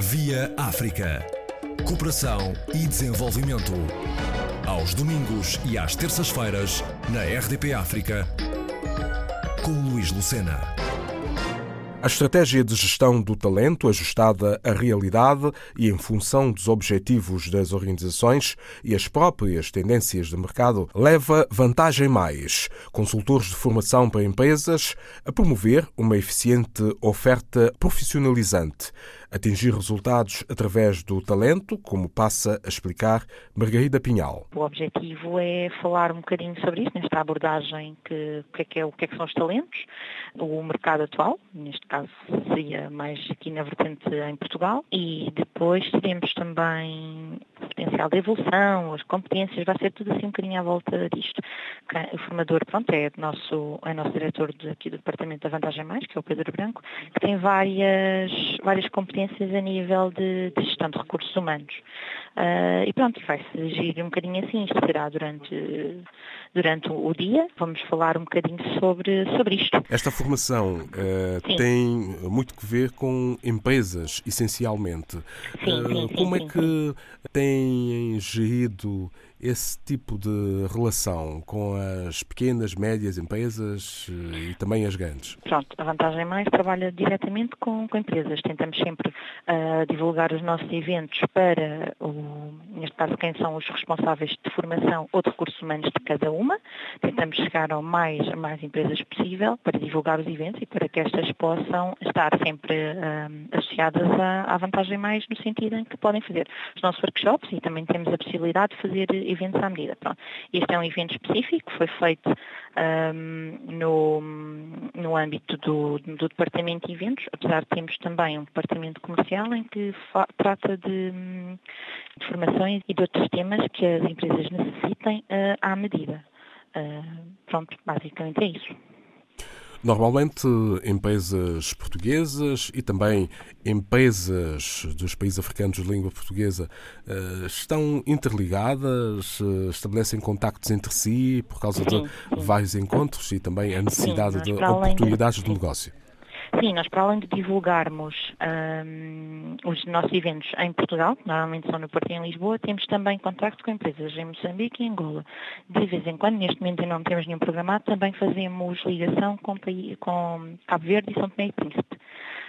Via África. Cooperação e desenvolvimento. Aos domingos e às terças-feiras, na RDP África, com Luís Lucena. A estratégia de gestão do talento, ajustada à realidade e em função dos objetivos das organizações e as próprias tendências de mercado, leva Vantagem Mais, consultores de formação para empresas, a promover uma eficiente oferta profissionalizante atingir resultados através do talento, como passa a explicar Margarida Pinhal. O objetivo é falar um bocadinho sobre isso, nesta abordagem, que, o, que é que é, o que é que são os talentos, o mercado atual, neste caso seria mais aqui na vertente em Portugal, e depois teremos também o potencial de evolução, as competências, vai ser tudo assim um bocadinho à volta disto. O formador, pronto, é nosso, é nosso diretor aqui do Departamento da Vantagem Mais, que é o Pedro Branco, que tem várias, várias competências a nível de, de gestão de recursos humanos. Uh, e pronto, vai-se agir um bocadinho assim, isto será durante, durante o dia. Vamos falar um bocadinho sobre, sobre isto. Esta formação uh, tem muito que ver com empresas, essencialmente. Sim, sim, como sim, é que têm gerido esse tipo de relação com as pequenas, médias empresas eh, e também as grandes? Pronto, a Vantagem Mais trabalha diretamente com, com empresas. Tentamos sempre uh, divulgar os nossos eventos para, o, caso, quem são os responsáveis de formação ou de recursos humanos de cada uma. Tentamos chegar ao mais, mais empresas possível para divulgar os eventos e para que estas possam estar sempre uh, associadas à, à Vantagem Mais no sentido em que podem fazer os nossos workshops e também temos a possibilidade de fazer eventos à medida. Pronto. Este é um evento específico, foi feito um, no, no âmbito do, do Departamento de Eventos, apesar de termos também um Departamento Comercial em que trata de, de, formações e de outros temas que as empresas necessitem uh, à medida. Uh, pronto, basicamente é isso. Normalmente, empresas portuguesas e também empresas dos países africanos de língua portuguesa eh, estão interligadas, estabelecem contactos entre si por causa de vários encontros e também a necessidade de oportunidades de negócio. Sim, nós para além de divulgarmos um, os nossos eventos em Portugal, normalmente são no Porto e em Lisboa, temos também contacto com empresas em Moçambique e Angola. De vez em quando, neste momento não temos nenhum programado, também fazemos ligação com, com Cabo Verde e São Tomé e Príncipe.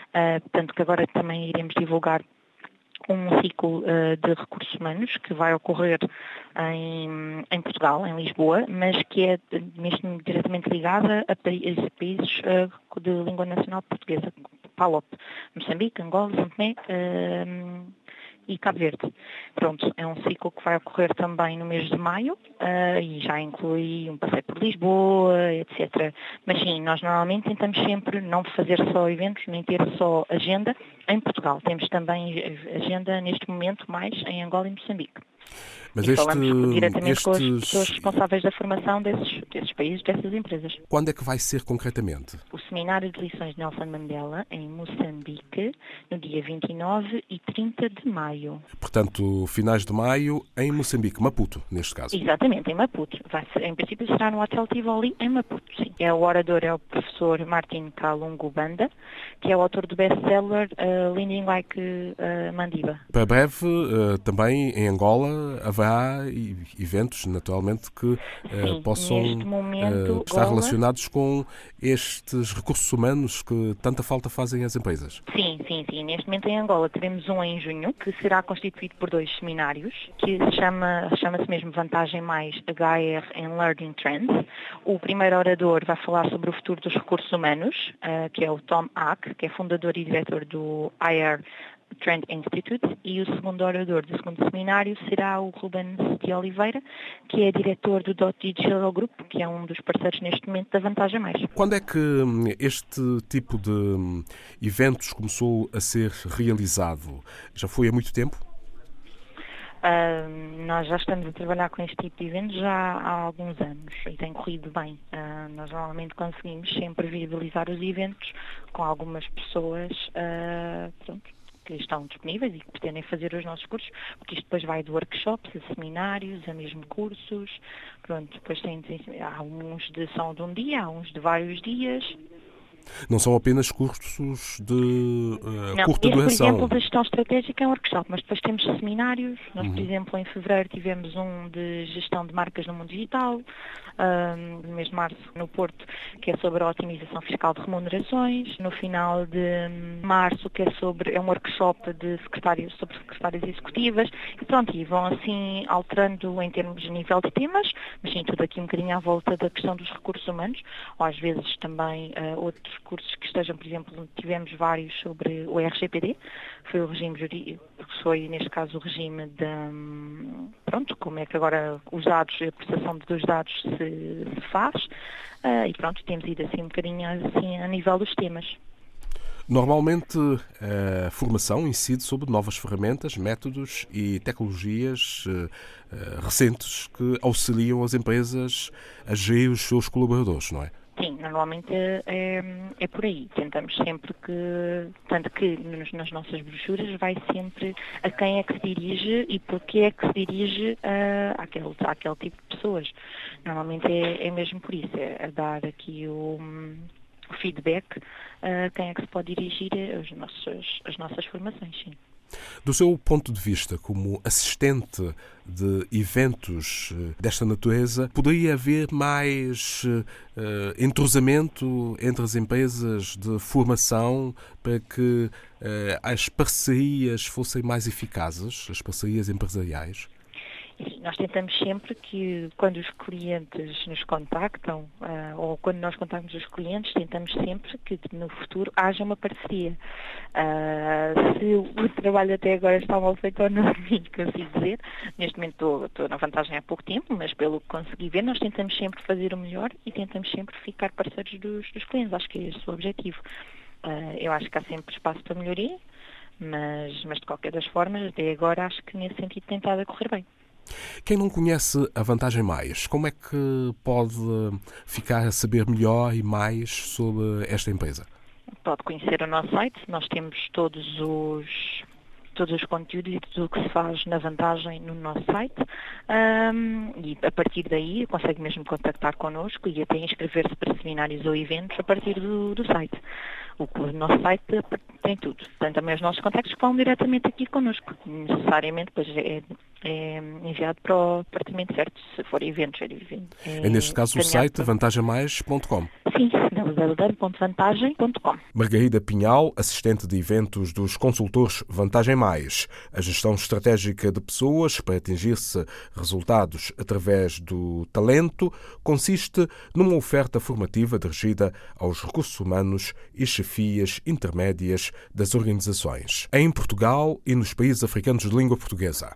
Uh, portanto, que agora também iremos divulgar um ciclo uh, de recursos humanos que vai ocorrer em, em, Portugal, em Lisboa, mas que é mesmo diretamente ligada a, países uh, de língua nacional portuguesa, PALOP, Moçambique, Angola, São Tomé, uh, e Cabo Verde. Pronto, é um ciclo que vai ocorrer também no mês de maio uh, e já inclui um passeio por Lisboa, etc. Mas sim, nós normalmente tentamos sempre não fazer só eventos, nem ter só agenda em Portugal. Temos também agenda neste momento mais em Angola e Moçambique. Mas e este, falamos diretamente estes... com as pessoas responsáveis da formação desses, desses países, dessas empresas. Quando é que vai ser concretamente? O Seminário de Lições de Nelson Mandela, em Moçambique, no dia 29 e 30 de maio. Portanto, finais de maio, em Moçambique, Maputo, neste caso. Exatamente, em Maputo. Vai ser, em princípio será no Hotel Tivoli, em Maputo, sim. É, o orador é o professor Martin Kalungu Banda, que é o autor do best-seller uh, Leaning Like uh, Mandiba. Para breve, uh, também em Angola, haverá eventos, naturalmente, que Sim, possam momento, estar Gola... relacionados com estes recursos humanos que tanta falta fazem às empresas. Sim, sim, sim. Neste momento em Angola teremos um em junho, que será constituído por dois seminários, que se chama, chama-se mesmo Vantagem Mais HR and Learning Trends. O primeiro orador vai falar sobre o futuro dos recursos humanos, uh, que é o Tom Ack, que é fundador e diretor do IR Trend Institute e o segundo orador do segundo seminário será o Ruben de Oliveira, que é diretor do Dot Digital Group, que é um dos parceiros neste momento da Vantagem Mais. Quando é que hum, este tipo de hum, eventos começou a ser realizado? Já foi há muito tempo? Uh, nós já estamos a trabalhar com este tipo de eventos já há alguns anos e tem corrido bem. Uh, nós normalmente conseguimos sempre viabilizar os eventos com algumas pessoas uh, pronto, que estão disponíveis e que pretendem fazer os nossos cursos, porque isto depois vai de workshops, a seminários, a mesmo cursos, pronto, depois tem, há uns de são de um dia, há uns de vários dias, Não são apenas cursos de uh, não, curta este, duração. Por exemplo, da gestão estratégica é um workshop, mas depois temos seminários. Nós, uhum. por exemplo, em fevereiro tivemos um de gestão de marcas no mundo digital, um, no mês de março no Porto, que é sobre a otimização fiscal de remunerações. No final de março, que é sobre é um workshop de secretários sobre secretárias executivas. E pronto, e vão assim alterando em termos de nível de temas, mas sim, tudo aqui um bocadinho à volta da questão dos recursos humanos, ou às vezes também uh, outros cursos que estejam, por exemplo, tivemos vários sobre o RGPD, foi o regime jurídico, foi neste caso o regime da, pronto, como é que agora os dados, a processação dos dados se, se faz, uh, e pronto, temos ido assim um bocadinho assim a nível dos temas. Normalmente, a formação incide sobre novas ferramentas, métodos e tecnologias eh, eh, recentes que auxiliam as empresas a gerir os seus colaboradores, não é? Sim, normalmente é, é, por aí. Tentamos sempre que, tanto que nos, nas nossas brochuras vai sempre a quem é que se dirige e porquê é que se dirige a, àquele, àquele tipo de pessoas. Normalmente é, é mesmo por isso, é a dar aqui o feedback a quem é que se pode dirigir as nossas, as nossas formações, sim. Do seu ponto de vista, como assistente de eventos eh, desta natureza, poderia haver mais uh, entrosamento entre as empresas de formação para que uh, as parcerias fossem mais eficazes, as parcerias empresariais? nós tentamos sempre que quando os clientes nos contactam, uh, ou quando nós contactamos os clientes, tentamos sempre que no futuro haja uma parceria. Se o trabalho até agora está mal feito ou não, consigo dizer. Neste momento estou, estou, na vantagem há pouco tempo, mas pelo que consegui ver, nós tentamos sempre fazer o melhor e tentamos sempre ficar parceiros dos, dos clientes. Acho que é esse o objetivo. Uh, eu acho que há sempre espaço para melhoria, mas, mas de qualquer das formas, até agora acho que nesse sentido tem estado a correr bem. Quem não conhece a Vantagem Mais, como é que pode ficar a saber melhor e mais sobre esta empresa? Pode conhecer o nosso site, nós temos todos os todos os conteúdos e tudo o que se faz na vantagem no nosso site um, e a partir daí consegue mesmo contactar connosco e até inscrever-se para seminários ou eventos a partir do, do site. O, o, nosso site tem tudo, tem também os nossos contactos que vão diretamente aqui connosco. Necessariamente, pois é, é enviado para o departamento certo, se for eventos. É, é neste caso o site vantagemais.com. Sim, www.vantagem.com. Margarida Pinhal, assistente de eventos dos consultores Vantagem Mais. A gestão estratégica de pessoas para atingir-se resultados através do talento consiste numa oferta formativa dirigida aos recursos humanos e chefias intermédias das organizações, em Portugal e nos países africanos de língua portuguesa.